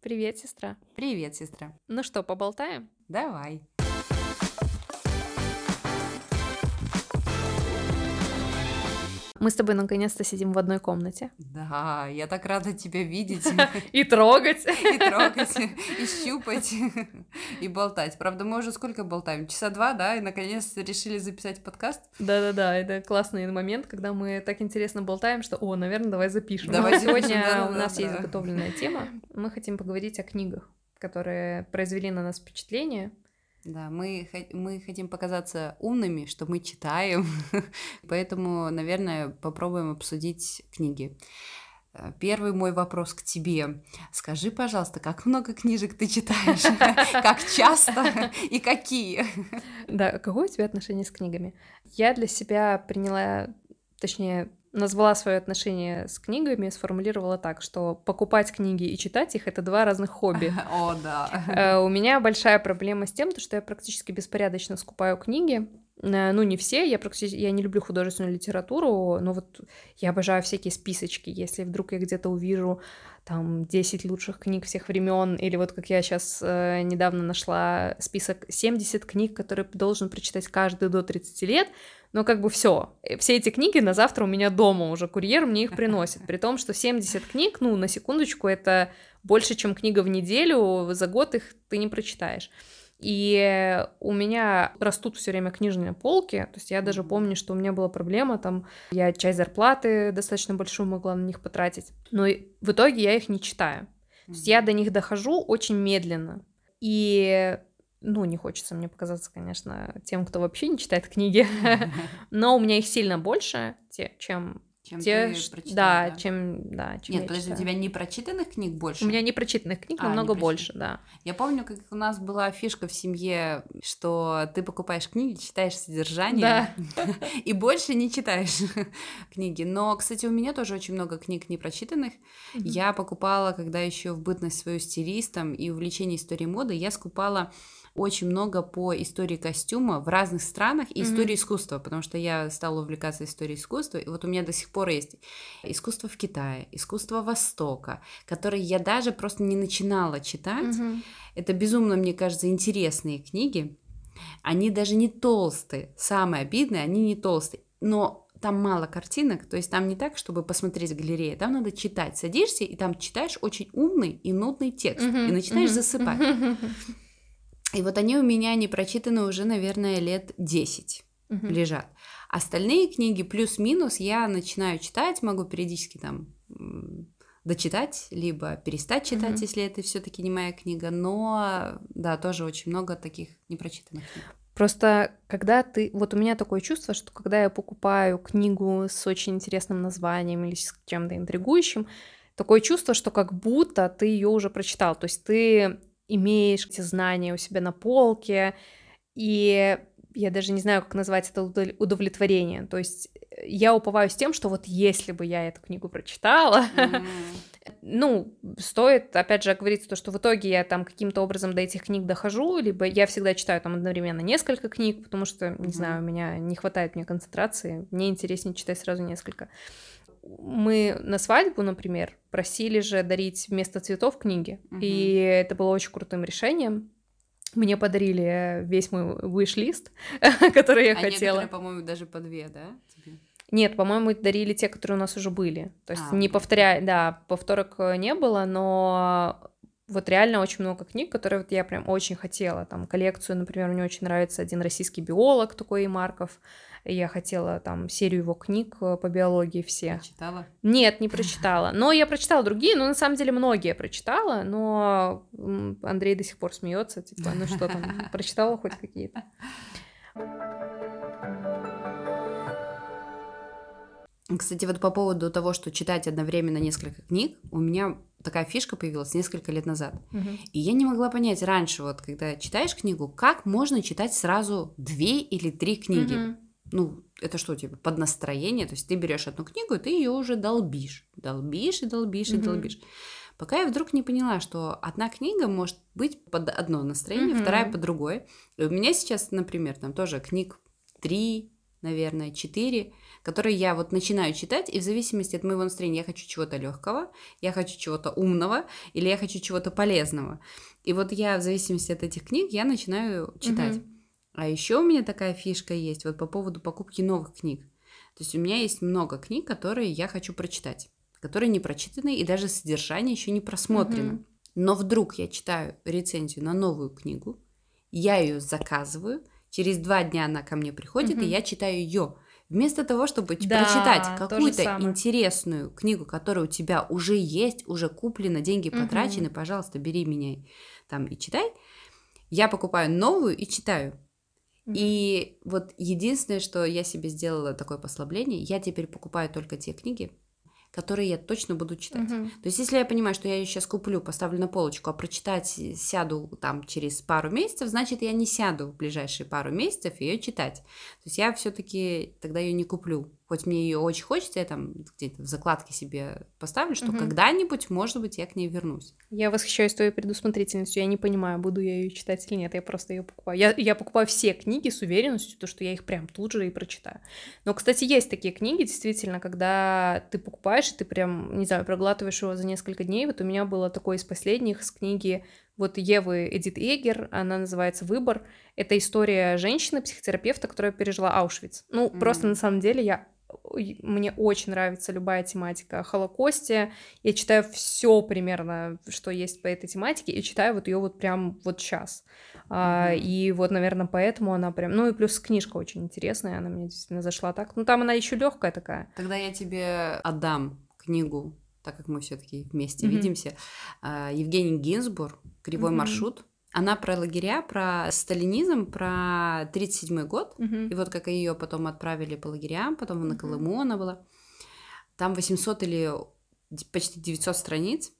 Привет, сестра. Привет, сестра. Ну что, поболтаем? Давай. Мы с тобой наконец-то сидим в одной комнате. Да, я так рада тебя видеть. И трогать. И трогать, и щупать, и болтать. Правда, мы уже сколько болтаем? Часа два, да? И наконец решили записать подкаст. Да-да-да, это классный момент, когда мы так интересно болтаем, что, о, наверное, давай запишем. Давай Сегодня у нас есть заготовленная тема. Мы хотим поговорить о книгах, которые произвели на нас впечатление. Да, мы, мы хотим показаться умными, что мы читаем, поэтому, наверное, попробуем обсудить книги. Э, Первый мой вопрос к тебе. Скажи, пожалуйста, как много книжек ты читаешь? Как часто и какие? Да, какое у тебя отношение с книгами? Я для себя приняла, точнее, назвала свое отношение с книгами, сформулировала так, что покупать книги и читать их — это два разных хобби. О, да. Э, У меня большая проблема с тем, то, что я практически беспорядочно скупаю книги. Э, Ну, не все, я практически, я не люблю художественную литературу, но вот я обожаю всякие списочки. Если вдруг я где-то увижу там 10 лучших книг всех времен, или вот как я сейчас недавно нашла список 70 книг, которые должен прочитать каждый до 30 лет, но как бы все, все эти книги на завтра у меня дома уже, курьер мне их приносит, при том, что 70 книг, ну, на секундочку, это больше, чем книга в неделю, за год их ты не прочитаешь. И у меня растут все время книжные полки, то есть я даже помню, что у меня была проблема, там, я часть зарплаты достаточно большую могла на них потратить, но в итоге я их не читаю. То есть я до них дохожу очень медленно. И, ну, не хочется мне показаться, конечно, тем, кто вообще не читает книги, но у меня их сильно больше, чем Чем те, ты прочитала, да, да? чем, да, чем Нет, подожди, у читаю. тебя не прочитанных книг больше? У меня непрочитанных книг А, намного больше, да. Я помню, как у нас была фишка в семье, что ты покупаешь книги, читаешь содержание и больше не читаешь книги. Но, кстати, у меня тоже очень много книг непрочитанных. Мгм. Я покупала, когда еще в бытность свою стилистом и увлечение историей моды, я скупала очень много по истории костюма в разных странах и истории искусства, потому что я стала увлекаться историей искусства, и вот у меня до сих пор есть искусство в Китае, искусство Востока, которые я даже просто не начинала читать. Мгм. Это безумно, мне кажется, интересные книги. Они даже не толстые. Самое обидное, они не толстые. Но там мало картинок, то есть там не так, чтобы посмотреть в галерее, там надо читать. Садишься, и там читаешь очень умный и нудный текст, Мгм. и начинаешь Мгм. засыпать. И вот они у меня не прочитаны уже, наверное, лет 10 Мгм. лежат. Остальные книги плюс-минус я начинаю читать, могу периодически там дочитать, либо перестать читать, Мгм. если это все-таки не моя книга. Но да, тоже очень много таких непрочитанных книг. Просто когда ты... Вот у меня такое чувство, что когда я покупаю книгу с очень интересным названием или с чем-то интригующим, такое чувство, что как будто ты ее уже прочитал. То есть ты имеешь эти знания у себя на полке, и я даже не знаю, как назвать это удов- удовлетворение. То есть э, я уповаюсь тем, что вот если бы я эту книгу прочитала, М, ну, стоит, опять же, говорить то, что в итоге я там каким-то образом до этих книг дохожу, либо я всегда читаю там одновременно несколько книг, потому что, не Мгм. знаю, у меня не хватает мне концентрации, мне интереснее читать сразу несколько. Мы на свадьбу, например, просили же дарить вместо цветов книги, Мгм. и это было очень крутым решением. Мне подарили весь мой wish-лист, который я а хотела. по-моему, даже по две, да? тебе? Нет, по-моему, дарили те, которые у нас уже были. То есть А, не повторяя, да, повторок э, не было, но вот реально очень много книг, которые вот я прям очень хотела. Там коллекцию, например, мне очень нравится один российский биолог такой Марков. Я хотела там серию его книг э, по биологии все. Читала? Нет, не прочитала. Но я прочитала другие, но на самом деле многие прочитала, но Андрей до сих пор смеется, типа, ну что там, прочитала хоть какие-то. Кстати, вот по поводу того, что читать одновременно несколько книг, у меня такая фишка появилась несколько лет назад. Мгм. И я не могла понять раньше, вот когда читаешь книгу, как можно читать сразу две или три книги. Мгм. Ну, это что, типа, под настроение? То есть ты берешь одну книгу, и ты ее уже долбишь. Долбишь и долбишь и Мгм. долбишь. Пока я вдруг не поняла, что одна книга может быть под одно настроение, Мгм. вторая под другое. И у меня сейчас, например, там тоже книг три, наверное, четыре, которые я вот начинаю читать, и в зависимости от моего настроения я хочу чего-то легкого, я хочу чего-то умного, или я хочу чего-то полезного. И вот я в зависимости от этих книг я начинаю читать. Угу. А еще у меня такая фишка есть вот по поводу покупки новых книг. То есть у меня есть много книг, которые я хочу прочитать, которые не прочитаны и даже содержание еще не просмотрено. Угу. Но вдруг я читаю рецензию на новую книгу, я ее заказываю, через два дня она ко мне приходит, угу. и я читаю ее. Вместо того, чтобы да, прочитать какую-то интересную книгу, которая у тебя уже есть, уже куплена, деньги потрачены, угу. пожалуйста, бери меня там и читай. Я покупаю новую и читаю. Угу. И вот единственное, что я себе сделала такое послабление, я теперь покупаю только те книги, которые я точно буду читать. Угу. То есть, если я понимаю, что я ее сейчас куплю, поставлю на полочку, а прочитать сяду там через пару месяцев, значит, я не сяду в ближайшие пару месяцев ее читать. То есть я все-таки тогда ее не куплю хоть мне ее очень хочется, я там где-то в закладке себе поставлю, что угу. когда-нибудь, может быть, я к ней вернусь. Я восхищаюсь твоей предусмотрительностью. Я не понимаю, буду я ее читать или нет. Я просто ее покупаю. Я, я покупаю все книги с уверенностью, то, что я их прям тут же и прочитаю. Но, кстати, есть такие книги, действительно, когда ты покупаешь, и ты прям, не знаю, проглатываешь его за несколько дней. Вот у меня было такое из последних с книги вот Евы Эдит Эгер, она называется «Выбор». Это история женщины, психотерапевта, которая пережила Аушвиц. Ну, mm-hmm. просто на самом деле я мне очень нравится любая тематика о Холокосте. Я читаю все примерно, что есть по этой тематике, и читаю вот ее вот прям вот сейчас. Mm-hmm. И вот, наверное, поэтому она прям. Ну и плюс книжка очень интересная, она мне действительно зашла так. Ну там она еще легкая такая. Тогда я тебе отдам книгу, так как мы все-таки вместе mm-hmm. видимся. А, Евгений Гинзбург Кривой mm-hmm. маршрут. Она про лагеря, про сталинизм, про 37 год. Uh-huh. И вот как ее потом отправили по лагерям, потом на Колыму она была. Там 800 или почти 900 страниц.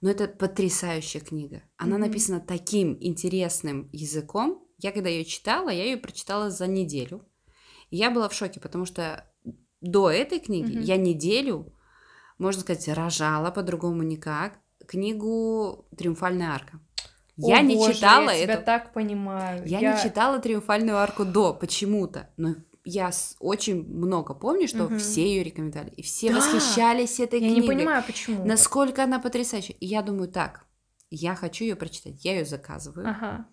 Но это потрясающая книга. Она uh-huh. написана таким интересным языком. Я когда ее читала, я ее прочитала за неделю. И я была в шоке, потому что до этой книги uh-huh. я неделю, можно сказать, рожала по-другому никак книгу «Триумфальная арка». Я не боже, читала я тебя это. так понимаю. Я, я не читала триумфальную арку до почему-то, но я очень много помню, что угу. все ее рекомендовали, и все да. восхищались этой я книгой. Я не понимаю, почему. Насколько она потрясающая. И я думаю, так, я хочу ее прочитать, я ее заказываю. Ага.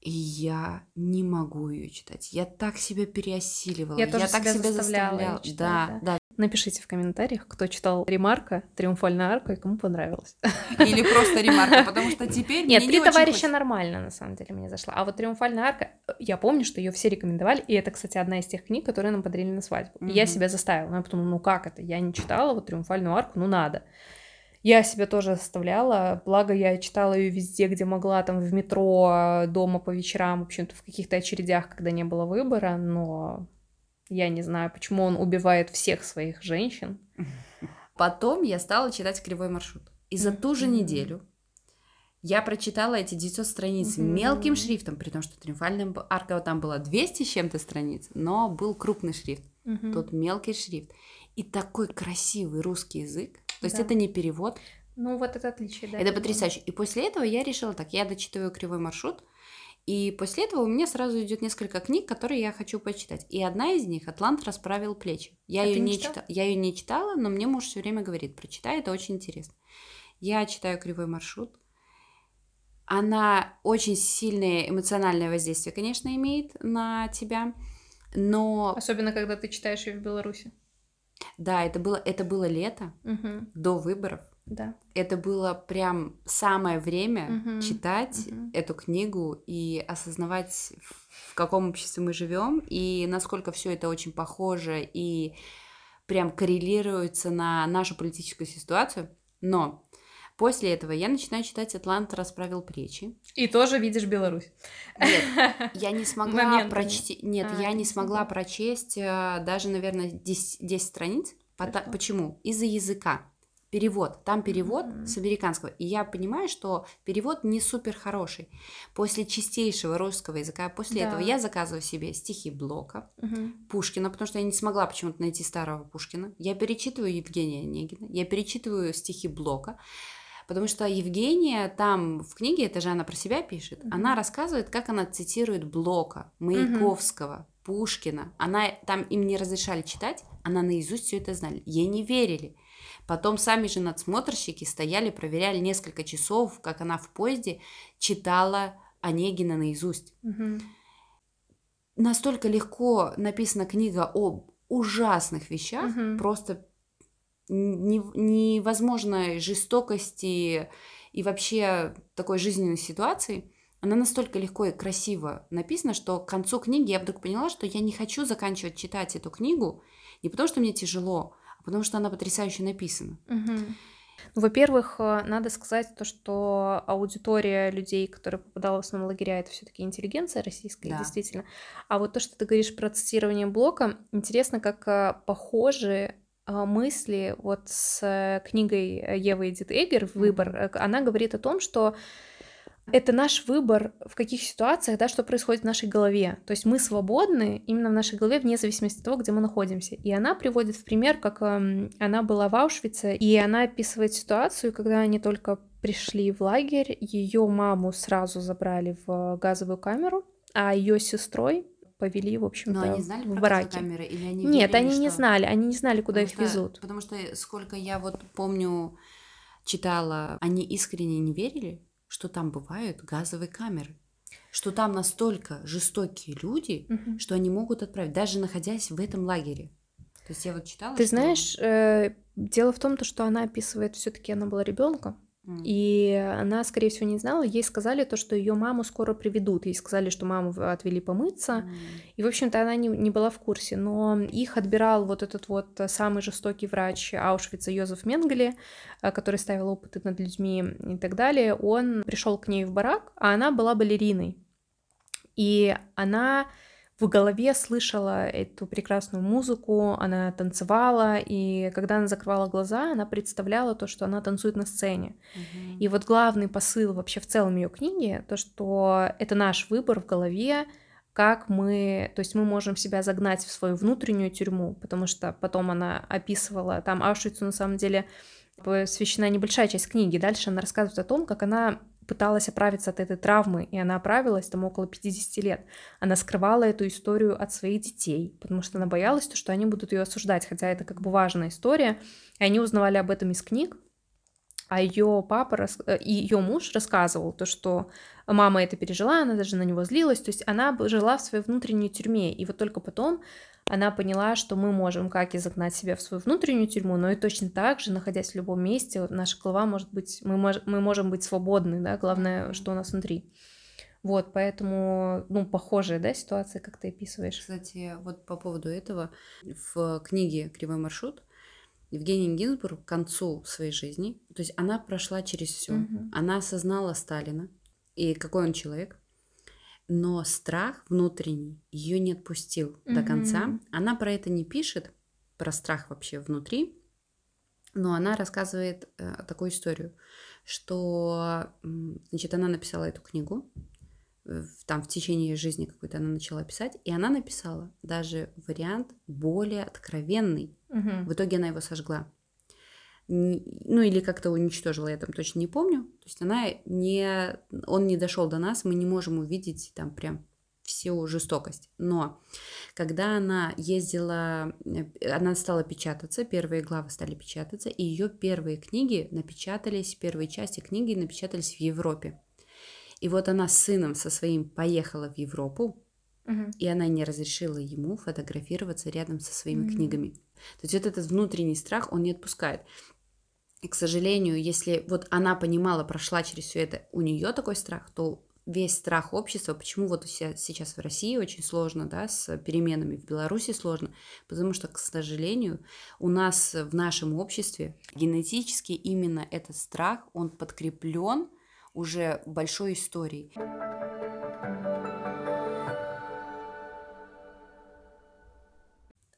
И я не могу ее читать. Я так себя переосиливала. Я, тоже я так себя заставляла. заставляла. Читать, да, да, да. Напишите в комментариях, кто читал Ремарка, Триумфальная арка, и кому понравилось. Или просто Ремарка, потому что теперь Нет, три товарища нормально, на самом деле, мне зашла. А вот Триумфальная арка, я помню, что ее все рекомендовали, и это, кстати, одна из тех книг, которые нам подарили на свадьбу. И я себя заставила. Ну, я подумала, ну как это? Я не читала вот Триумфальную арку, ну надо. Я себя тоже заставляла, благо я читала ее везде, где могла, там в метро, дома по вечерам, в общем-то в каких-то очередях, когда не было выбора, но я не знаю, почему он убивает всех своих женщин. Потом я стала читать «Кривой маршрут». И за ту же неделю я прочитала эти 900 страниц мелким шрифтом, при том, что «Триумфальная арка» там было 200 с чем-то страниц, но был крупный шрифт. Тут мелкий шрифт. И такой красивый русский язык. То есть это не перевод. Ну, вот это отличие, да. Это потрясающе. И после этого я решила так, я дочитываю «Кривой маршрут», и после этого у меня сразу идет несколько книг, которые я хочу почитать. И одна из них Атлант расправил плечи. Я а ее не читала? Я ее не читала, но мне муж все время говорит: прочитай, это очень интересно. Я читаю кривой маршрут. Она очень сильное эмоциональное воздействие, конечно, имеет на тебя, но особенно когда ты читаешь ее в Беларуси. Да, это было это было лето угу. до выборов. Да. Это было прям самое время угу, читать угу. эту книгу и осознавать, в каком обществе мы живем и насколько все это очень похоже и прям коррелируется на нашу политическую ситуацию. Но после этого я начинаю читать «Атлант расправил плечи». И тоже видишь Беларусь. Нет, я не смогла прочесть... Нет, а, я не смогла прочесть э, даже, наверное, 10, 10 страниц. Почему? Из-за языка перевод. Там перевод mm-hmm. с американского. И я понимаю, что перевод не супер хороший. После чистейшего русского языка, после да. этого я заказываю себе стихи Блока, mm-hmm. Пушкина, потому что я не смогла почему-то найти старого Пушкина. Я перечитываю Евгения Онегина, я перечитываю стихи Блока. Потому что Евгения там в книге, это же она про себя пишет, Мгм. она рассказывает, как она цитирует Блока, Маяковского, Пушкина. Она там им не разрешали читать, она наизусть все это знали. Ей не верили. Потом сами же надсмотрщики стояли, проверяли несколько часов, как она в поезде читала Онегина наизусть. Мгм. Настолько легко написана книга об ужасных вещах, Мгм. просто не- невозможной жестокости и вообще такой жизненной ситуации. Она настолько легко и красиво написана, что к концу книги я вдруг поняла, что я не хочу заканчивать читать эту книгу не потому, что мне тяжело, потому что она потрясающе написана. Ну, Во-первых, э, надо сказать то, что аудитория людей, которые попадала в основном лагеря, это все-таки интеллигенция российская, Да. действительно. А вот то, что ты говоришь про цитирование Блока, интересно, как э, похожи э, мысли вот с книгой Евы Эдит Эгер «Выбор». Она говорит о том, что это наш выбор в каких ситуациях, да, что происходит в нашей голове. То есть мы свободны именно в нашей голове вне зависимости от того, где мы находимся. И она приводит в пример, как эм, она была в Аушвице, и она описывает ситуацию, когда они только пришли в лагерь, ее маму сразу забрали в газовую камеру, а ее сестрой повели, в Но общем-то, они знали в про бараки. камеры или они Нет, верили, они не что- знали, они не знали, куда Потому их что- везут. Потому что сколько я вот помню, читала, они искренне не верили, что там бывают газовые камеры. Что там настолько жестокие люди, Мгм. что они могут отправить, даже находясь в этом лагере. То есть я вот читала, Ты что- знаешь, э, дело в том, то, что она описывает, все-таки она была ребенком. И она, скорее всего, не знала. Ей сказали то, что ее маму скоро приведут. Ей сказали, что маму отвели помыться. М. И, в общем-то, она не, не была в курсе. Но их отбирал вот этот вот самый жестокий врач Аушвица Йозеф Менгеле, э, который ставил опыты над людьми и так далее. Он пришел к ней в барак, а она была балериной. И она в голове слышала эту прекрасную музыку, она танцевала, и когда она закрывала глаза, она представляла то, что она танцует на сцене. Мгм. И вот главный посыл вообще в целом ее книги, то, что это наш выбор в голове, как мы, то есть мы можем себя загнать в свою внутреннюю тюрьму, потому что потом она описывала, там Аушвицу на самом деле посвящена небольшая часть книги, дальше она рассказывает о том, как она пыталась оправиться от этой травмы, и она оправилась там около 50 лет. Она скрывала эту историю от своих детей, потому что она боялась, то, что они будут ее осуждать, хотя это как бы важная история, и они узнавали об этом из книг, а ее папа рас- э, и ее муж рассказывал то, что мама это пережила, она даже на него злилась, то есть она жила в своей внутренней тюрьме, и вот только потом она поняла, что мы можем как и загнать себя в свою внутреннюю тюрьму, но и точно так же, находясь в любом месте, наша голова может быть, мы, мож- мы можем быть свободны, да, главное, что у нас внутри. Вот, поэтому, ну, похожая, да, ситуация, как ты описываешь. Кстати, вот по поводу этого, в книге «Кривой маршрут» Евгения Гинзбург к концу своей жизни, то есть она прошла через все, Мгм. она осознала Сталина и какой он человек, но страх внутренний ее не отпустил до конца. Она про это не пишет, про страх вообще внутри, но она рассказывает э, такую историю, что, значит, она написала эту книгу, э, в- там в течение жизни какой-то она начала писать, и она написала даже вариант более откровенный. Мгм. В итоге она его сожгла. Ну или как-то уничтожила, я там точно не помню. То есть она не, он не дошел до нас, мы не можем увидеть там прям всю жестокость. Но когда она ездила, э, она стала печататься, первые главы стали печататься, и ее первые книги напечатались, первые части книги напечатались в Европе. И вот она с сыном со своим поехала в Европу, Мгм. и она не разрешила ему фотографироваться рядом со своими Мгм. книгами. То есть вот этот внутренний страх, он не отпускает. И, к сожалению, если вот она понимала, прошла через все это, у нее такой страх, то весь страх общества, почему вот се- сейчас в России очень сложно, да, с переменами, в Беларуси сложно, потому что, к сожалению, у нас в нашем обществе генетически именно этот страх, он подкреплен уже большой историей.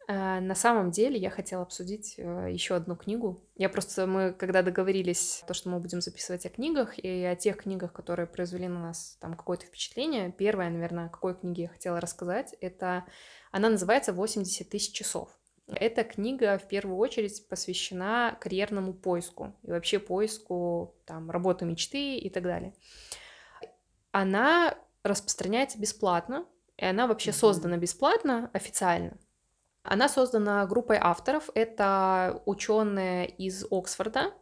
На самом деле я хотела обсудить еще одну книгу. Я просто, мы когда договорились, то, что мы будем записывать о книгах и о тех книгах, которые произвели на нас там какое-то впечатление. Первое, наверное, о какой книге я хотела рассказать, это она называется «80 тысяч часов». Эта книга в первую очередь посвящена карьерному поиску и вообще поиску там, работы мечты и так далее. Она распространяется бесплатно, и она вообще создана бесплатно официально. Она создана группой авторов. Это ученые из Оксфорда,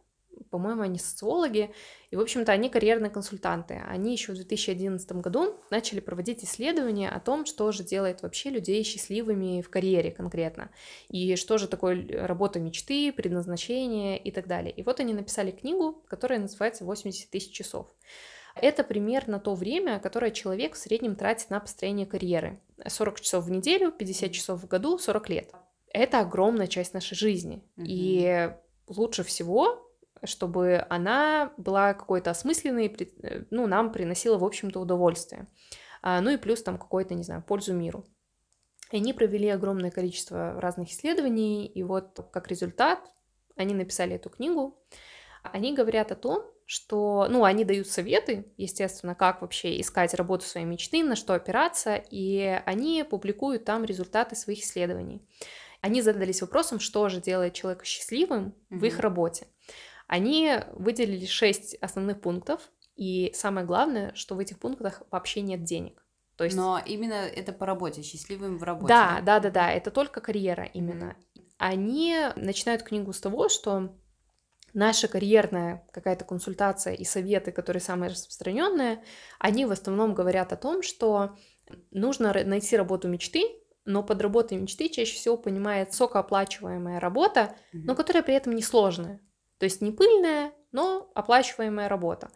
по-моему, они социологи, и, в общем-то, они карьерные консультанты. Они еще в 2011 году начали проводить исследования о том, что же делает вообще людей счастливыми в карьере конкретно, и что же такое работа мечты, предназначение и так далее. И вот они написали книгу, которая называется «80 тысяч часов». Это примерно то время, которое человек в среднем тратит на построение карьеры. 40 часов в неделю, 50 часов в году, 40 лет. Это огромная часть нашей жизни. Mm-hmm. И лучше всего чтобы она была какой-то осмысленной, э, ну, нам приносила, в общем-то, удовольствие. А, ну и плюс там какой-то, не знаю, пользу миру. И они провели огромное количество разных исследований, и вот как результат они написали эту книгу. Они говорят о том, что, ну, они дают советы, естественно, как вообще искать работу своей мечты, на что опираться, и они публикуют там результаты своих исследований. Они задались вопросом, что же делает человека счастливым mm-hmm. в их работе. Они выделили шесть основных пунктов, и самое главное, что в этих пунктах вообще нет денег. То есть... Но именно это по работе, счастливым в работе. Да, да, да, да, это только карьера именно. Mm-hmm. Они начинают книгу с того, что наша карьерная какая-то консультация и советы, которые самые распространенные, они в основном говорят о том, что нужно найти работу мечты, но под работой мечты чаще всего понимает высокооплачиваемая работа, но которая при этом несложная. То есть не пыльная, но оплачиваемая работа.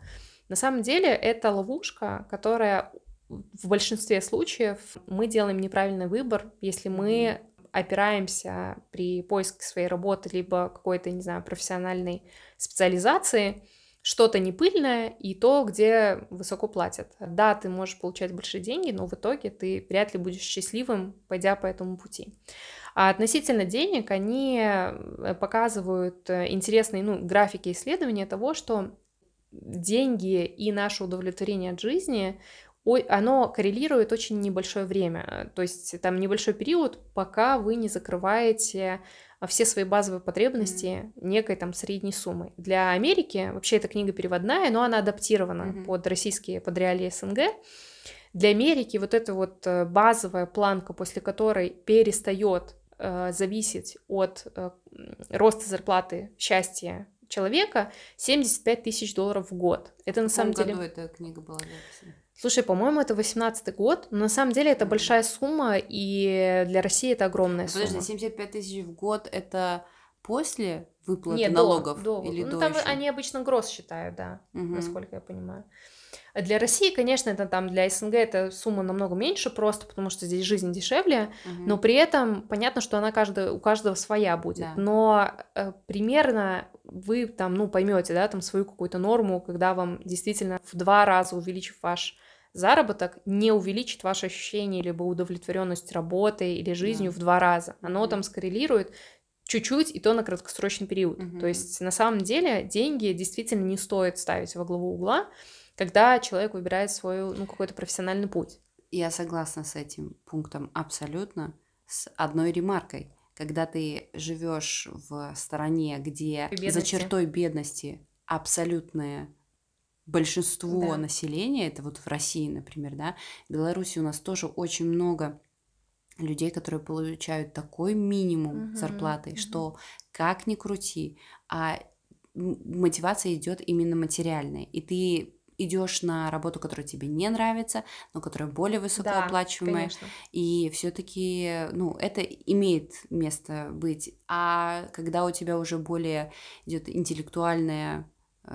На самом деле это ловушка, которая в большинстве случаев мы делаем неправильный выбор, если мы опираемся при поиске своей работы либо какой-то, не знаю, профессиональной специализации, что-то не пыльное и то, где высоко платят. Да, ты можешь получать большие деньги, но в итоге ты вряд ли будешь счастливым, пойдя по этому пути. А относительно денег они э, показывают э, интересные ну, графики исследования того, что деньги и наше удовлетворение от жизни оно коррелирует очень небольшое время, то есть там небольшой период, пока вы не закрываете все свои базовые потребности mm-hmm. некой там средней суммой. Для Америки вообще эта книга переводная, но она адаптирована mm-hmm. под российские, под реалии СНГ. Для Америки вот эта вот э, базовая планка, после которой перестает э, зависеть от э, роста зарплаты счастья человека 75 тысяч долларов в год. Это на самом деле... году эта книга была записана? Слушай, по-моему, это 18-й год, но на самом деле это большая сумма, и для России это огромная Подожди, сумма. Подожди, 75 тысяч в год это после выплаты Нет, налогов? До, или ну, до там еще? они обычно гроз считают, да, mm-hmm. насколько я понимаю. Для России, конечно, это там для СНГ эта сумма намного меньше, просто потому что здесь жизнь дешевле, угу. но при этом понятно, что она каждая, у каждого своя будет. Да. Но э, примерно вы там, ну, поймете, да, там свою какую-то норму, когда вам действительно в два раза увеличив ваш заработок, не увеличит ваше ощущение либо удовлетворенность работой или жизнью да. в два раза. Оно там скоррелирует чуть-чуть, и то на краткосрочный период. Угу. То есть на самом деле деньги действительно не стоит ставить во главу угла когда человек выбирает свой, ну, какой-то профессиональный путь. Я согласна с этим пунктом абсолютно, с одной ремаркой. Когда ты живешь в стране, где бедности. за чертой бедности абсолютное большинство да. населения, это вот в России, например, да, в Беларуси у нас тоже очень много людей, которые получают такой минимум угу, зарплаты, угу. что как ни крути, а мотивация идет именно материальная, и ты идешь на работу, которая тебе не нравится, но которая более высокооплачиваемая. Да, и все-таки, ну, это имеет место быть. А когда у тебя уже более идет интеллектуальная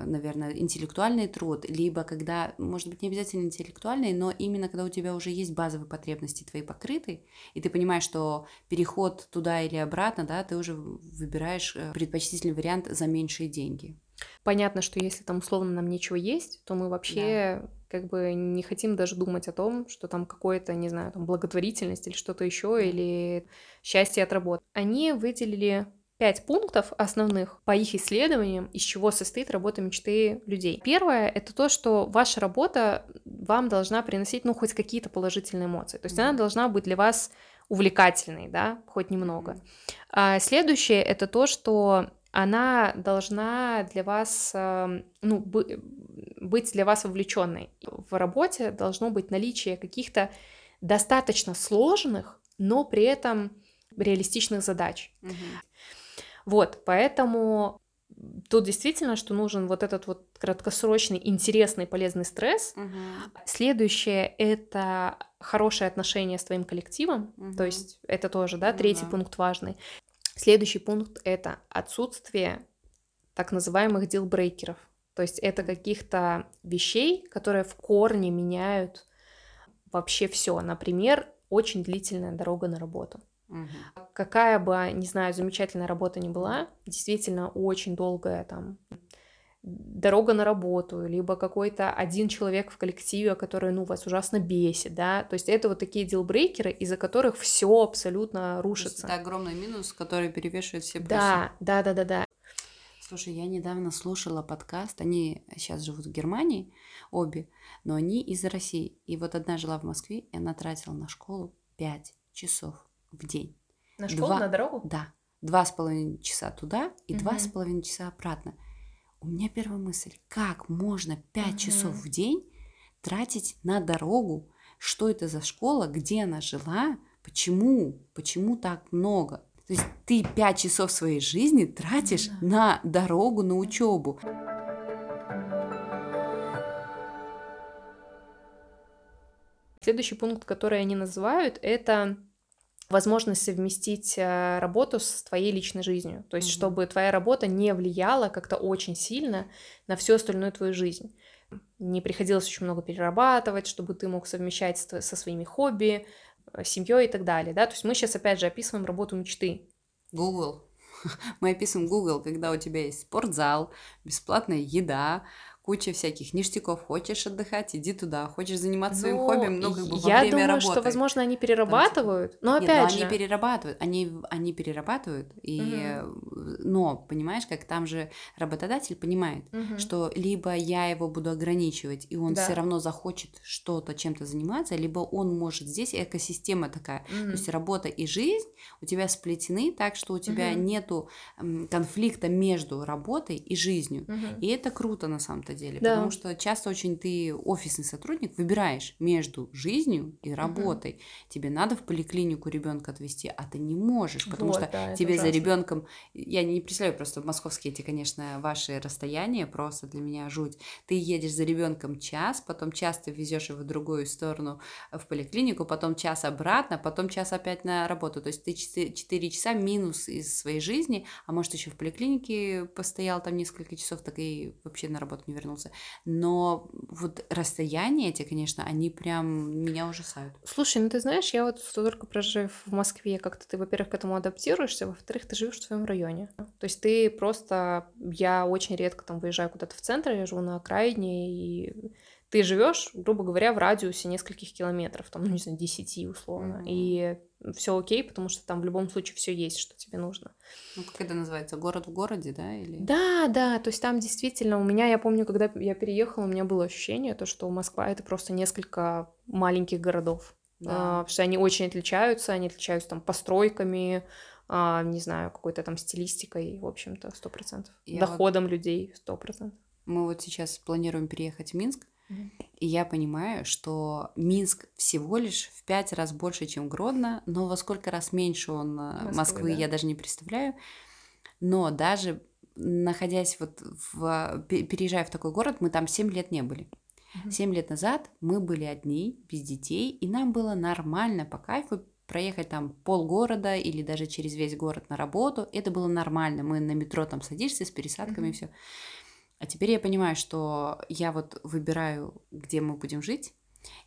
наверное, интеллектуальный труд, либо когда, может быть, не обязательно интеллектуальный, но именно когда у тебя уже есть базовые потребности твои покрыты, и ты понимаешь, что переход туда или обратно, да, ты уже выбираешь э, предпочтительный вариант за меньшие деньги. Понятно, что если там условно нам нечего есть, то мы вообще да. как бы не хотим даже думать о том, что там какое-то, не знаю, там благотворительность или что-то еще, или счастье от работы. Они выделили пять пунктов основных по их исследованиям, из чего состоит работа мечты людей. Первое — это то, что ваша работа вам должна приносить, ну, хоть какие-то положительные эмоции. То есть mm-hmm. она должна быть для вас увлекательной, да, хоть немного. А следующее это то, что она должна для вас, эм, ну, быть для вас вовлеченной. В работе должно быть наличие каких-то достаточно сложных, но при этом реалистичных задач. Мгм. Вот, поэтому тут действительно, что нужен вот этот вот краткосрочный, интересный, полезный стресс. Мгм. Следующее — это хорошее отношение с твоим коллективом, Мгм. то есть это тоже, да, Ну третий да. пункт важный. Следующий пункт — это отсутствие так называемых дилбрейкеров, то есть это каких-то вещей, которые в корне меняют вообще все. Например, очень длительная дорога на работу. Мгм. Какая бы, не знаю, замечательная работа ни была, действительно очень долгая там дорога на работу, либо какой-то один человек в коллективе, который, ну, вас ужасно бесит, да, то есть это вот такие дилбрейкеры, из-за которых все абсолютно рушится. это огромный минус, который перевешивает все плюсы. Да, да, да, да, да. Слушай, я недавно слушала подкаст, они сейчас живут в Германии, обе, но они из России. И вот одна жила в Москве, и она тратила на школу 5 часов в день. На школу, Два. на дорогу? Да, два с половиной часа туда и два Мгм. с половиной часа обратно. У меня первая мысль, как можно 5 Мгм. часов в день тратить на дорогу? Что это за школа? Где она жила? Почему? Почему так много? То есть ты 5 часов своей жизни тратишь Да. на дорогу, на учебу. Следующий пункт, который они называют, это возможность совместить э, работу с твоей личной жизнью. То есть, Мгм. чтобы твоя работа не влияла как-то очень сильно на всю остальную твою жизнь. Не приходилось очень много перерабатывать, чтобы ты мог совмещать со своими хобби, семьей и так далее. Да? То есть мы сейчас опять же описываем работу мечты. Google. Мы описываем Google, когда у тебя есть спортзал, бесплатная еда, куча всяких ништяков. Хочешь отдыхать, иди туда. Хочешь заниматься своим Но хобби, ну, как бы во я время думаю, работы. что, возможно, они перерабатывают, но Нет, опять но же... они перерабатывают, они, они перерабатывают, и, э, но, понимаешь, как там же работодатель понимает, Мгм. что либо я его буду ограничивать, и он Да. все равно захочет что-то, чем-то заниматься, либо он может здесь, экосистема такая, Мгм. то есть работа и жизнь у тебя сплетены так, что у тебя Мгм. нету конфликта между работой и жизнью. Мгм. И это круто на самом-то деле, Да. потому что часто очень ты офисный сотрудник выбираешь между жизнью и работой. Тебе надо в поликлинику ребенка отвезти, а ты не можешь, потому Вот, что да, тебе за ребенком, я не представляю просто московские эти, конечно, ваши расстояния, просто для меня жуть. Ты едешь за ребенком час, потом час ты везешь его в другую сторону э, в поликлинику, потом час обратно, потом час опять на работу. То есть ты 4 часа минус из своей жизни, а может еще в поликлинике постоял там несколько часов, так и вообще на работу не вернулся. Но вот расстояния эти, конечно, они прям меня ужасают. Слушай, ну ты знаешь, я вот только прожив в Москве, как-то ты, во-первых, к этому адаптируешься, во-вторых, ты живешь в своем районе. То есть ты просто, я очень редко там выезжаю куда-то в центр, я живу на окраине, и ты живешь, грубо говоря, в радиусе нескольких километров, там, ну не знаю, 10 условно, Мгм. и все окей, потому что там в любом случае все есть, что тебе нужно. Ну, как это называется? Город в городе, да? Или... Да, да, то есть там действительно у меня, я помню, когда я переехала, у меня было ощущение, то, что Москва это просто несколько маленьких городов. Да. А, потому что они очень отличаются, они отличаются там постройками, а, не знаю, какой-то там стилистикой, в общем-то, сто процентов. Доходом людей, сто процентов. Мы вот сейчас планируем переехать в Минск, И я понимаю, что Минск всего лишь в пять раз больше, чем Гродно, но во сколько раз меньше он э, Москвы, Москвы, да. я даже не представляю. Но даже находясь вот в... пе- переезжая в такой город, мы там 7 лет не были. Семь лет назад мы были одни, без детей, и нам было нормально по кайфу проехать там полгорода или даже через весь город на работу. Это было нормально. Мы на метро там садишься с пересадками и Мгм. все. А теперь я понимаю, что я вот выбираю, где мы будем жить.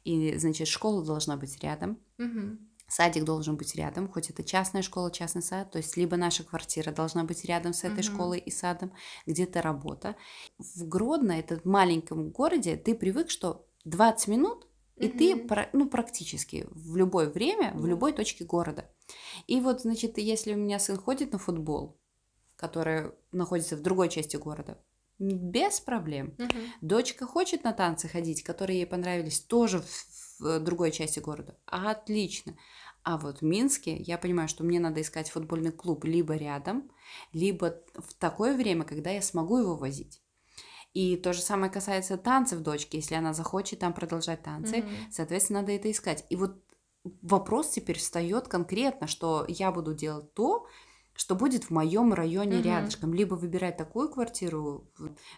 И, значит, школа должна быть рядом. Мгм. Садик должен быть рядом, хоть это частная школа, частный сад, то есть либо наша квартира должна быть рядом с этой Мгм. школой и садом, где-то работа. В Гродно, это в маленьком городе, ты привык, что 20 минут, и ты, ну, практически в любое время, в Да. любой точке города. И вот, значит, если у меня сын ходит на футбол, который находится в другой части города, без проблем. Мгм. Дочка хочет на танцы ходить, которые ей понравились тоже в, в другой части города. Отлично. А вот в Минске я понимаю, что мне надо искать футбольный клуб либо рядом, либо в такое время, когда я смогу его возить. И то же самое касается танцев дочки. Если она захочет там продолжать танцы, mm-hmm. соответственно, надо это искать. И вот вопрос теперь встает конкретно, что я буду делать то, что будет в моем районе mm-hmm. рядышком. Либо выбирать такую квартиру,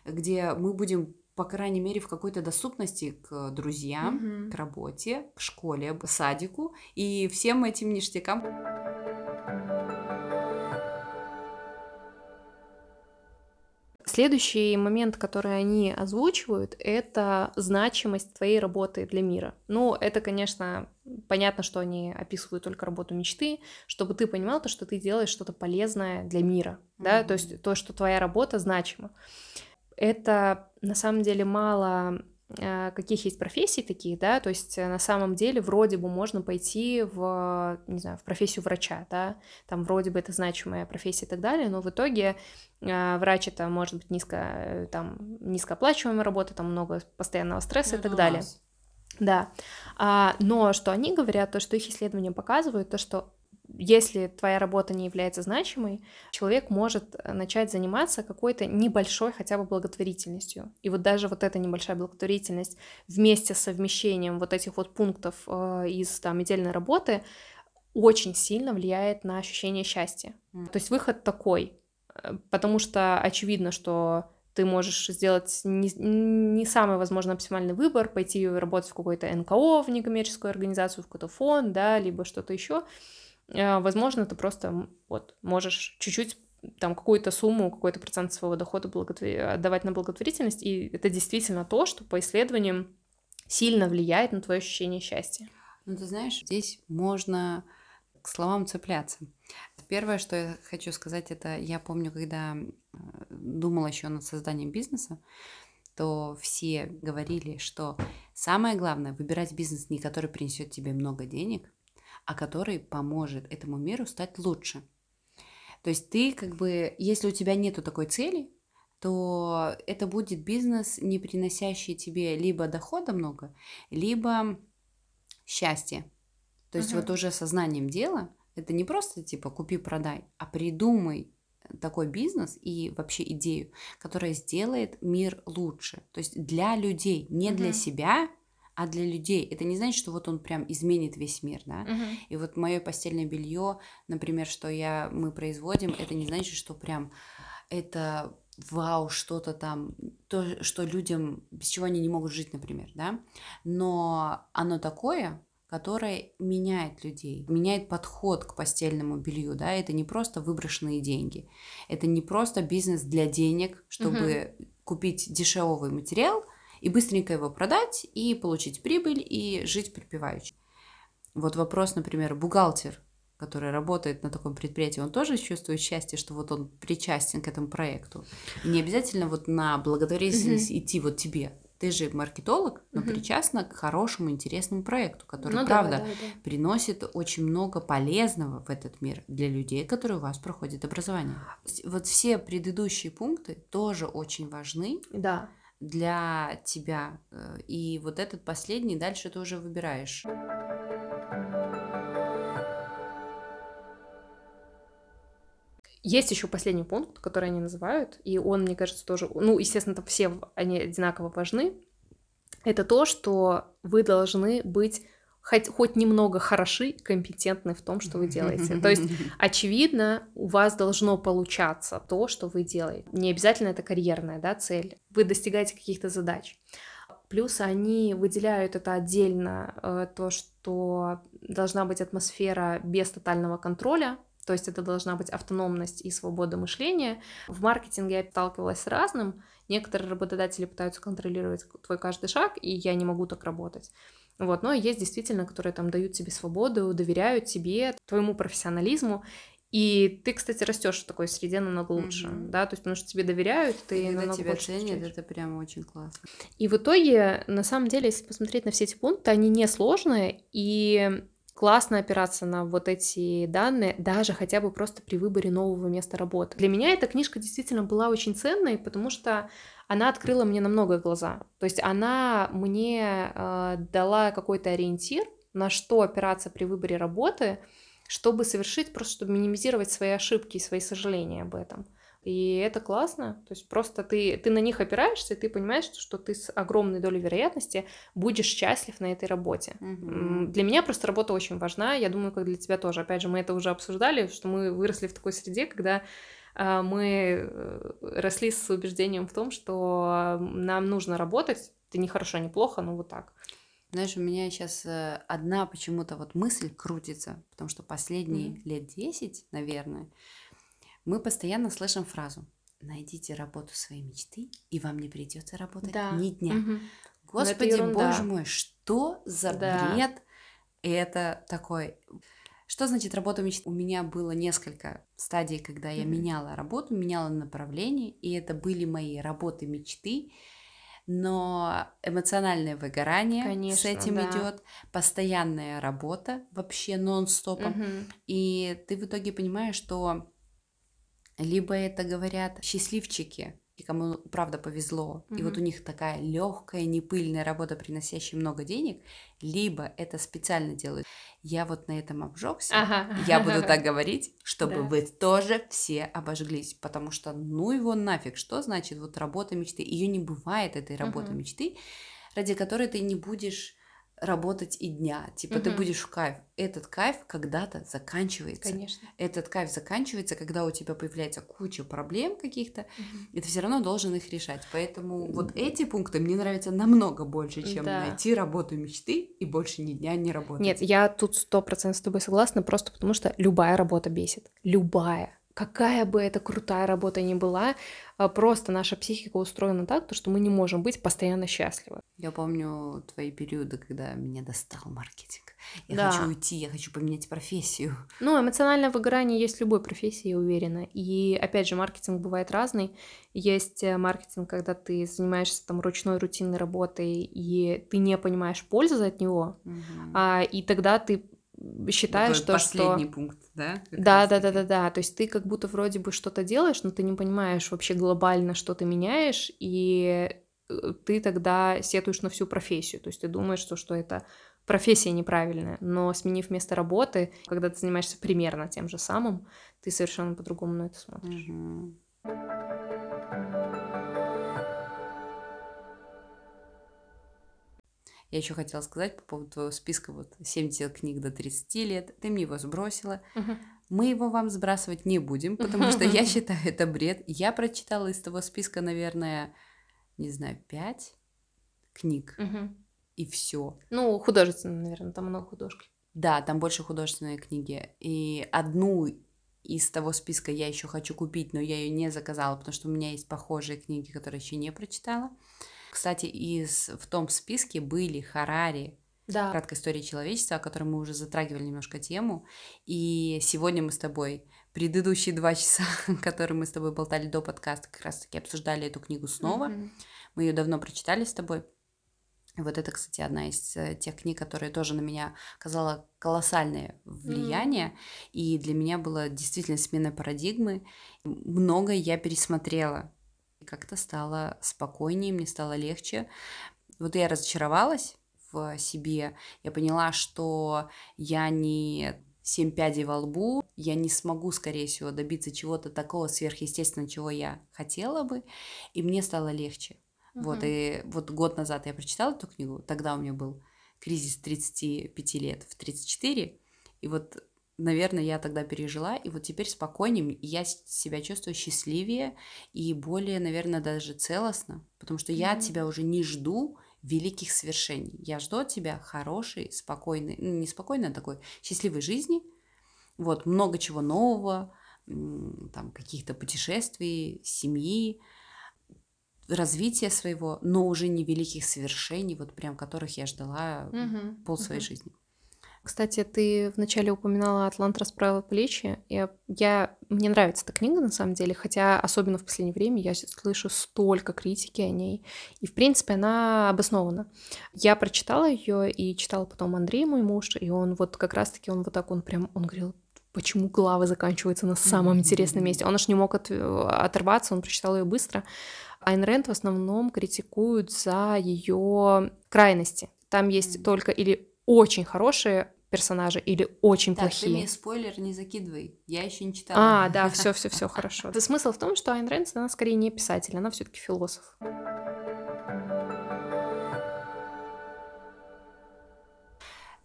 где мы будем по крайней мере, в какой-то доступности к друзьям, mm-hmm. к работе, к школе, к садику и всем этим ништякам. Следующий момент, который они озвучивают, это значимость твоей работы для мира. Ну, это, конечно, понятно, что они описывают только работу мечты, чтобы ты понимал то, что ты делаешь что-то полезное для мира, mm-hmm. да, то есть то, что твоя работа значима. Это на самом деле мало каких есть профессий таких, да, то есть э, на самом деле вроде бы можно пойти в, не знаю, в профессию врача, да, там вроде бы это значимая профессия и так далее, но в итоге э, врач это может быть низко, там, низкооплачиваемая работа, там много постоянного стресса ну, и так далее. Да, а, но что они говорят, то, что их исследования показывают, то, что если твоя работа не является значимой, человек может э, начать заниматься какой-то небольшой хотя бы благотворительностью. И вот даже вот эта небольшая благотворительность вместе с совмещением вот этих вот пунктов э, из там недельной работы очень сильно влияет на ощущение счастья. Mm. То есть выход такой, э, потому что очевидно, что ты можешь сделать не, не самый, возможно, оптимальный выбор, пойти работать в какой-то НКО, в некоммерческую организацию, в какой-то фонд, да, либо что-то еще. Э, возможно, ты просто вот можешь чуть-чуть там какую-то сумму, какой-то процент своего дохода благотвор... отдавать на благотворительность, и это действительно то, что по исследованиям сильно влияет на твое ощущение счастья. Ну, ты знаешь, здесь можно к словам цепляться. Первое, что я хочу сказать, это я помню, когда думала еще над созданием бизнеса, то все говорили, что самое главное выбирать бизнес, не который принесет тебе много денег, а который поможет этому миру стать лучше. То есть ты как бы, если у тебя нету такой цели, то это будет бизнес, не приносящий тебе либо дохода много, либо счастье. То есть uh-huh. вот уже сознанием дела, это не просто типа купи-продай, а придумай такой бизнес и вообще идею, которая сделает мир лучше. То есть для людей, не uh-huh. для себя, а для людей. Это не значит, что вот он прям изменит весь мир, да. Uh-huh. И вот мое постельное белье, например, что я мы производим, это не значит, что прям это вау, что-то там, то, что людям, без чего они не могут жить, например, да. Но оно такое, которое меняет людей, меняет подход к постельному белью, да, это не просто выброшенные деньги, это не просто бизнес для денег, чтобы угу. купить дешевый материал, и быстренько его продать, и получить прибыль, и жить припеваючи. Вот вопрос, например, бухгалтер, который работает на таком предприятии, он тоже чувствует счастье, что вот он причастен к этому проекту. И не обязательно вот на благотворительность mm-hmm. идти вот тебе. Ты же маркетолог, но mm-hmm. причастна к хорошему, интересному проекту, который, ну, правда, да, да, да. приносит очень много полезного в этот мир для людей, которые у вас проходят образование. Вот все предыдущие пункты тоже очень важны. Да для тебя. Э, и вот этот последний дальше ты уже выбираешь. Есть еще последний пункт, который они называют, и он, мне кажется, тоже, ну, естественно, там все они одинаково важны. Это то, что вы должны быть хоть, хоть немного хороши, компетентны в том, что вы делаете. То есть, очевидно, у вас должно получаться то, что вы делаете. Не обязательно это карьерная да, цель. Вы достигаете каких-то задач. Плюс они выделяют это отдельно, э, то, что должна быть атмосфера без тотального контроля, то есть это должна быть автономность и свобода мышления. В маркетинге я сталкивалась с разным. Некоторые работодатели пытаются контролировать твой каждый шаг, и я не могу так работать. Вот, но есть действительно, которые там дают тебе свободу, доверяют тебе, твоему профессионализму. И ты, кстати, растешь в такой среде намного лучше, mm-hmm. да, то есть потому что тебе доверяют, ты и намного тебя ценят, это прямо очень классно. И в итоге, на самом деле, если посмотреть на все эти пункты, они не сложные, и классно опираться на вот эти данные, даже хотя бы просто при выборе нового места работы. Для меня эта книжка действительно была очень ценной, потому что она открыла мне на много глаза. То есть она мне э, дала какой-то ориентир, на что опираться при выборе работы, чтобы совершить, просто чтобы минимизировать свои ошибки и свои сожаления об этом. И это классно. То есть просто ты, ты на них опираешься, и ты понимаешь, что ты с огромной долей вероятности будешь счастлив на этой работе. Мгм. Для меня просто работа очень важна. Я думаю, как для тебя тоже. Опять же, мы это уже обсуждали, что мы выросли в такой среде, когда мы э, росли с убеждением в том, что нам нужно работать. Ты не хорошо, не плохо, но вот так. Знаешь, у меня сейчас одна почему-то вот мысль крутится, потому что последние Мгм. лет 10, наверное, мы постоянно слышим фразу «Найдите работу своей мечты, и вам не придется работать ни дня». Это Господи, боже мой, что за Да. бред это такой? Что значит работа мечты? У меня было несколько стадий, когда я Мгм. меняла работу, меняла направление, и это были мои работы мечты, но эмоциональное выгорание с Конечно, этим да. идет, постоянная работа вообще нон-стопом, Мгм. и ты в итоге понимаешь, что либо это говорят счастливчики, и кому правда повезло, и вот у них такая легкая, непыльная работа, приносящая много денег, либо это специально делают. Я вот на этом обжегся. Ага. Я буду так говорить, чтобы Да. вы тоже все обожглись, потому что ну его нафиг, что значит вот работа мечты? Ее не бывает этой работы Мгм. мечты, ради которой ты не будешь работать и дня. Типа ты Мгм. будешь в кайф. Этот кайф когда-то заканчивается. Конечно. Этот кайф заканчивается, когда у тебя появляется куча проблем каких-то, Мгм. и ты все равно должен их решать. Поэтому вот эти пункты мне нравятся намного больше, чем Да. найти работу мечты и больше ни дня не работать. Нет, я тут сто процентов с тобой согласна, просто потому что любая работа бесит. Любая. Какая бы это крутая работа ни была, а, просто наша психика устроена так, то, что мы не можем быть постоянно счастливы. Я помню твои периоды, когда меня достал маркетинг. Я Да. хочу уйти, я хочу поменять профессию. Ну, эмоциональное выгорание есть в любой профессии, я уверена. И, опять же, маркетинг бывает разный. Есть э, маркетинг, когда ты занимаешься там ручной рутинной работой, и ты не понимаешь пользы от него, Мгм. а, и тогда ты считаешь, что... последний пункт, да? Да, да, да, да, да. То есть ты как будто вроде бы что-то делаешь, но ты не понимаешь вообще глобально, что ты меняешь, и э, ты тогда сетуешь на всю профессию. То есть ты думаешь, что, что это профессия неправильная, но сменив место работы, когда ты занимаешься примерно тем же самым, ты совершенно по-другому на это смотришь. Мгм. Я еще хотела сказать по поводу твоего списка вот 70 книг до 30 лет. Ты мне его сбросила. Мы его вам сбрасывать не будем, потому что я считаю это бред. Я прочитала из того списка, наверное, не знаю, 5 книг, и все. Ну, художественно, наверное, там много художки. Да, там больше художественные книги. И одну из того списка я еще хочу купить, но я ее не заказала, потому что у меня есть похожие книги, которые еще не прочитала. Кстати, из, в том списке были Харари, Да. краткая история человечества, о которой мы уже затрагивали немножко тему. И сегодня мы с тобой предыдущие два часа, которые мы с тобой болтали до подкаста, как раз-таки обсуждали эту книгу снова. Мгм. Мы ее давно прочитали с тобой. Вот это, кстати, одна из э, тех книг, которая тоже на меня оказала колоссальное влияние. И для меня была действительно смена парадигмы. Многое я пересмотрела. Как-то стало спокойнее, мне стало легче. Вот я разочаровалась в себе. Я поняла, что я не семь пядей во лбу, я не смогу, скорее всего, добиться чего-то такого сверхъестественного, чего я хотела бы, и мне стало легче. Вот, Мгм. и вот год назад я прочитала эту книгу, тогда у меня был кризис 35 лет в 34, и вот, наверное, я тогда пережила, и вот теперь спокойнее, я себя чувствую счастливее и более, наверное, даже целостно, потому что я от тебя уже не жду великих свершений. Я жду от тебя хорошей, спокойной, ну, не спокойной, а такой счастливой жизни, вот, много чего нового, там, каких-то путешествий, семьи, развития своего, но уже не великих свершений, вот прям которых я ждала Мгм. пол своей Мгм. жизни. Кстати, ты вначале упоминала «Атлант расправил плечи». Я, я, мне нравится эта книга, на самом деле, хотя особенно в последнее время я слышу столько критики о ней. И, в принципе, она обоснована. Я прочитала ее и читала потом Андрей, мой муж, и он вот как раз-таки, он вот так, он прям, он говорил, почему главы заканчиваются на самом интересном месте. Он аж не мог от- оторваться, он прочитал ее быстро. Айн Рэнд в основном критикуют за ее крайности. Там есть Мгм. только или очень хорошие персонажи или очень Так, ты плохие. мне спойлер не закидывай. Я еще не читала. А, да, все, все, все хорошо. Смысл в том, что Айн Рэнд, она скорее не писатель, она все-таки философ.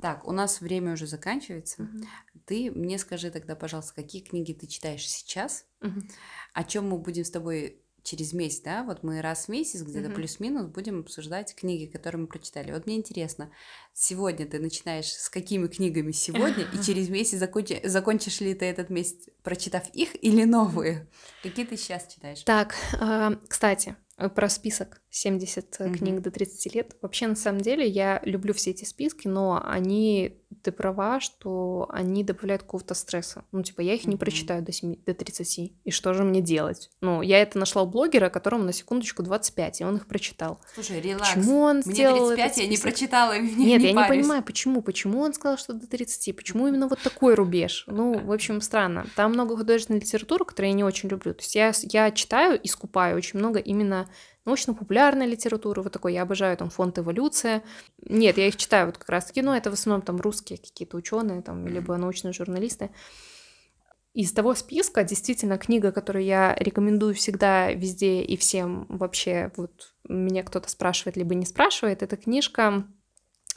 Так, у нас время уже заканчивается. Мгм. Ты мне скажи тогда, пожалуйста, какие книги ты читаешь сейчас, Мгм. о чем мы будем с тобой через месяц, да? Вот мы раз в месяц где-то Мгм. плюс-минус будем обсуждать книги, которые мы прочитали. Вот мне интересно, сегодня ты начинаешь с какими книгами сегодня, и через месяц закончи- закончишь ли ты этот месяц, прочитав их или новые? Какие ты сейчас читаешь? Так, а, кстати, э, про список 70 Мгм. книг до 30 лет. Вообще, на самом деле, я люблю все эти списки, но они, ты права, что они добавляют какого-то стресса. Ну, типа, я их не Мгм. прочитаю до, 7, до 30. И что же мне делать? Ну, я это нашла у блогера, которому на секундочку 25, и он их прочитал. Слушай, релакс. Почему он Мне сделал 35, этот я не список? прочитала, и мне Нет, не я не парюсь. понимаю, почему. Почему он сказал, что до 30? Почему именно вот такой рубеж? Ну, в общем, странно. Там много художественной литературы, которую я не очень люблю. То есть я, я читаю и скупаю очень много именно научно-популярной литературы, вот такой. Я обожаю там фонд «Эволюция». Нет, я их читаю вот как раз-таки, но это в основном там русские какие-то ученые, там, либо научные журналисты. Из того списка действительно книга, которую я рекомендую всегда везде и всем вообще, вот меня кто-то спрашивает либо не спрашивает, это книжка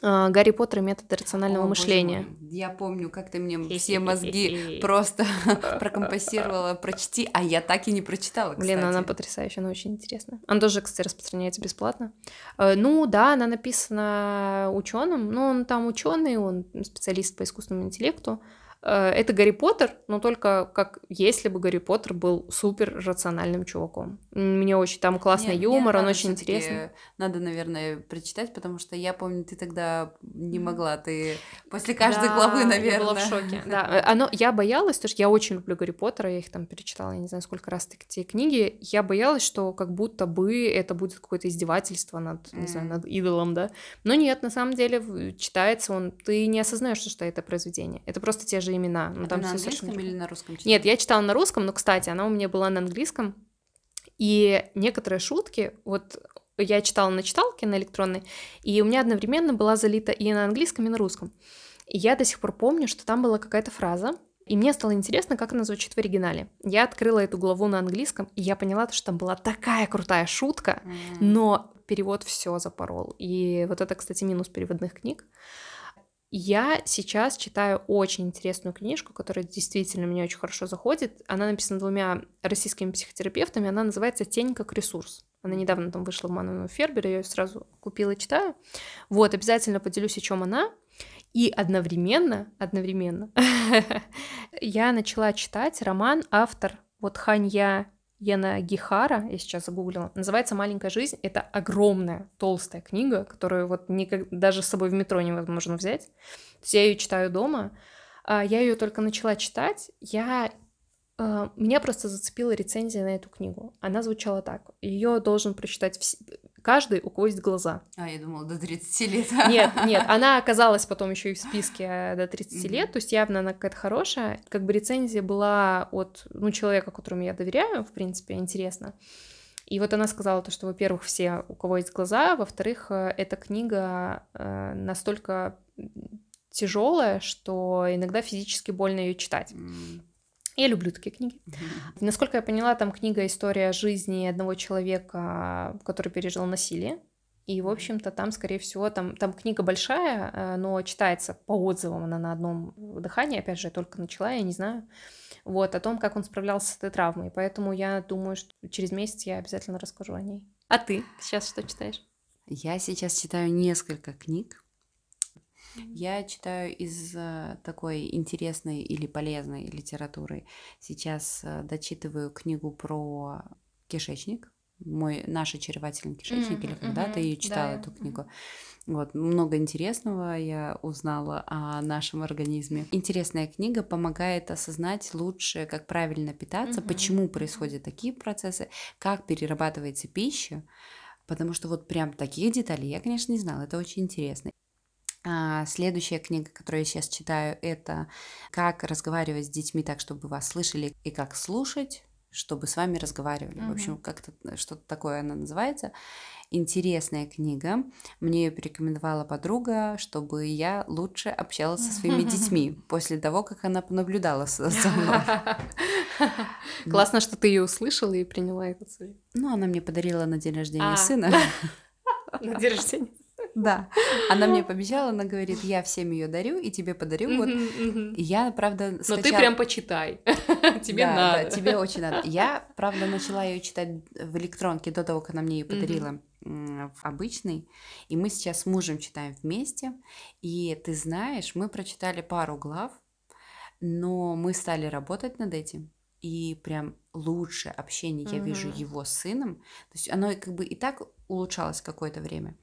«Гарри Поттер и методы рационального О, мышления». мой, Я помню, как ты мне все мозги просто прокомпостировала, прочти, а я так и не прочитала, кстати. Блин, она потрясающая, она очень интересная. Она тоже, кстати, распространяется бесплатно. Э, Ну да, она написана ученым, но он там ученый, он специалист по искусственному интеллекту. Э, Это Гарри Поттер, но только как если бы Гарри Поттер был супер рациональным чуваком. Мне очень там классный Нет, юмор, мне он очень интересный. Надо, наверное, прочитать, потому что я помню, ты тогда не могла, ты после каждой Да, главы, Я наверное. была в шоке. Да, э, оно, я боялась, потому что я очень люблю Гарри Поттера, я их там перечитала, я не знаю, сколько раз эти книги. Я боялась, что как будто бы это будет какое-то издевательство над, не знаю, над идолом, да. Но нет, на самом деле читается он, ты не осознаешь, что это произведение. Это просто те же имена. Ну, А там на всё совершенно английском или на русском читала? Нет, я читала на русском, но, кстати, она у меня была на английском. И некоторые шутки, вот я читала на читалке, на электронной, и у меня одновременно была залита и на английском, и на русском. И я до сих пор помню, что там была какая-то фраза, и мне стало интересно, как она звучит в оригинале. Я открыла эту главу на английском, и я поняла, что там была такая крутая шутка, М. но перевод все запорол. И вот это, кстати, минус переводных книг. Я сейчас читаю очень интересную книжку, которая действительно мне очень хорошо заходит. Она написана двумя российскими психотерапевтами. Она называется «Тень как ресурс». Она недавно там вышла в Мановом Фербере, я ее сразу купила и читаю. Вот, обязательно поделюсь, о чем она. И одновременно, одновременно я начала читать роман автор вот Ханья Яна Гихара, я сейчас загуглила, называется «Маленькая жизнь». Это огромная, толстая книга, которую вот никак, даже с собой в метро невозможно взять. То есть я ее читаю дома. А, Я ее только начала читать. Я а, меня просто зацепила рецензия на эту книгу. Она звучала так: ее должен прочитать вс- каждый, у кого есть глаза. А, я думала, до 30 лет. Нет, нет, она оказалась потом еще и в списке э, до 30 Мгм. лет, то есть явно она какая-то хорошая. Как бы рецензия была от ну, человека, которому я доверяю, в принципе, интересно. И вот она сказала то, что, во-первых, все, у кого есть глаза, во-вторых, э, эта книга э, настолько тяжелая, что иногда физически больно ее читать. М. Я люблю такие книги. Насколько я поняла, там книга «История жизни одного человека, который пережил насилие». И, в общем-то, там, скорее всего, там, там книга большая, э, но читается по отзывам она на одном дыхании. Опять же, я только начала, я не знаю. Вот, о том, как он справлялся с этой травмой. Поэтому я думаю, что через месяц я обязательно расскажу о ней. А ты сейчас что читаешь? Я сейчас читаю несколько книг. Я читаю из э, такой интересной или полезной литературы. Сейчас э, дочитываю книгу про кишечник. Мой наш очаровательный кишечник, или Мгм, когда ты мгм. ее Да, читала, я- эту книгу. Вот, много интересного я узнала о нашем организме. Интересная книга помогает осознать лучше, как правильно питаться, Мгм, почему происходят такие процессы, как перерабатывается пища. Потому что вот прям таких деталей я, конечно, не знала. Это очень интересно. А, следующая книга, которую я сейчас читаю, это «Как разговаривать с детьми так, чтобы вас слышали, и как слушать, чтобы с вами разговаривали. В общем, как-то что-то такое она называется. Интересная книга. Мне ее порекомендовала подруга, чтобы я лучше общалась со своими детьми после того, как она понаблюдала со со мной. Классно, что ты ее услышала и приняла этот совет. Ну, она мне подарила на день рождения А. сына. На день рождения. Да. Она мне пообещала, она говорит, я всем ее дарю и тебе подарю. Вот. И я, правда, Но ты скачала- прям почитай. Тебе Да, надо. Да, тебе очень надо. Я, правда, начала ее читать в электронке до того, как она мне ее подарила в обычный. И мы сейчас с мужем читаем вместе. И ты знаешь, мы прочитали пару глав, но мы стали работать над этим. И прям лучше общение я вижу его с сыном. То есть оно как бы и так улучшалось какое-то время.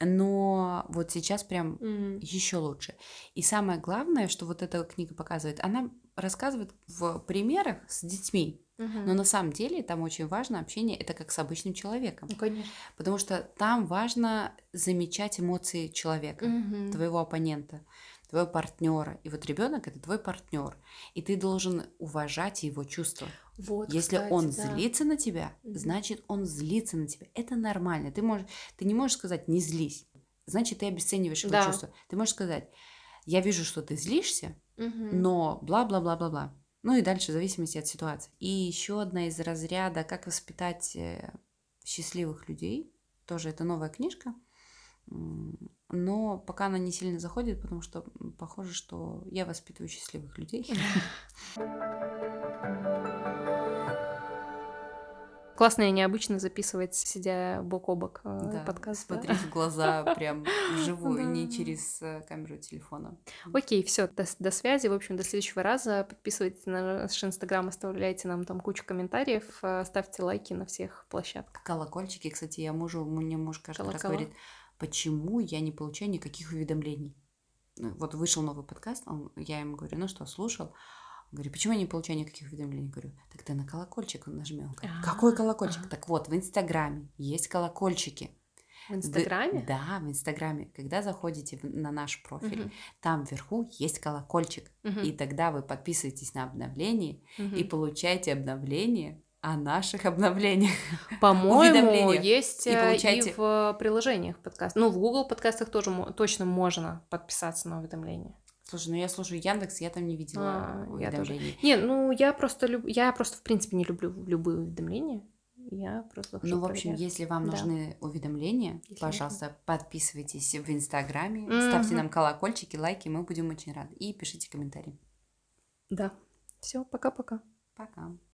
Но вот сейчас прям Мгм. еще лучше. И самое главное, что вот эта книга показывает, она рассказывает в примерах с детьми. Мгм. Но на самом деле там очень важно общение, это как с обычным человеком. Ну, конечно. Потому что там важно замечать эмоции человека, Мгм. твоего оппонента, твоего партнера. И вот ребенок это твой партнер. И ты должен уважать его чувства. Вот, Если кстати, он да. злится на тебя, значит он злится на тебя. Это нормально. Ты, можешь, ты не можешь сказать не злись. Значит, ты обесцениваешь его Да. чувства. Ты можешь сказать, я вижу, что ты злишься, Мгм. но бла-бла-бла-бла-бла. Ну и дальше в зависимости от ситуации. И еще одна из разряда «Как воспитать э, счастливых людей». Тоже это новая книжка. Но пока она не сильно заходит, потому что похоже, что я воспитываю счастливых людей. Классно и необычно записывать, сидя бок о бок э, Да, подкаст. да. смотреть в глаза прям вживую, не Да. через э, камеру телефона. Окей, все, до, до связи. В общем, до следующего раза. Подписывайтесь на наш инстаграм, оставляйте нам там кучу комментариев, э, ставьте лайки на всех площадках. Колокольчики, кстати, я мужу, мне муж каждый раз Колокола. говорит, почему я не получаю никаких уведомлений. Ну, Вот вышел новый подкаст, он- я ему говорю, ну что, слушал? Он говорит, почему я не получаю никаких уведомлений? Говорю, так ты на колокольчик. Он говорит, какой А, колокольчик? ага. Так вот, в Инстаграме есть колокольчики. В Вы- инстаграме? Да, в Инстаграме. Когда заходите в- на наш профиль, Мгм, там вверху есть колокольчик. мгм, И тогда вы подписываетесь на обновление мгм. и получаете обновление о наших обновлениях. По-моему, есть И э, получаете- и в приложениях подкаст. Ну, в Google подкастах тоже точно можно подписаться на уведомления. Слушай, ну я слушаю Яндекс, я там не видела А, я тоже. уведомлений. Не, ну я просто люб... я просто в принципе не люблю любые уведомления. Я просто Ну, в общем, проверять. если вам Да. нужны уведомления, Если пожалуйста, подписывайтесь в Инстаграме, ставьте Мгм. нам колокольчики, лайки, мы будем очень рады. И пишите комментарии. Да. Все, пока-пока. Пока.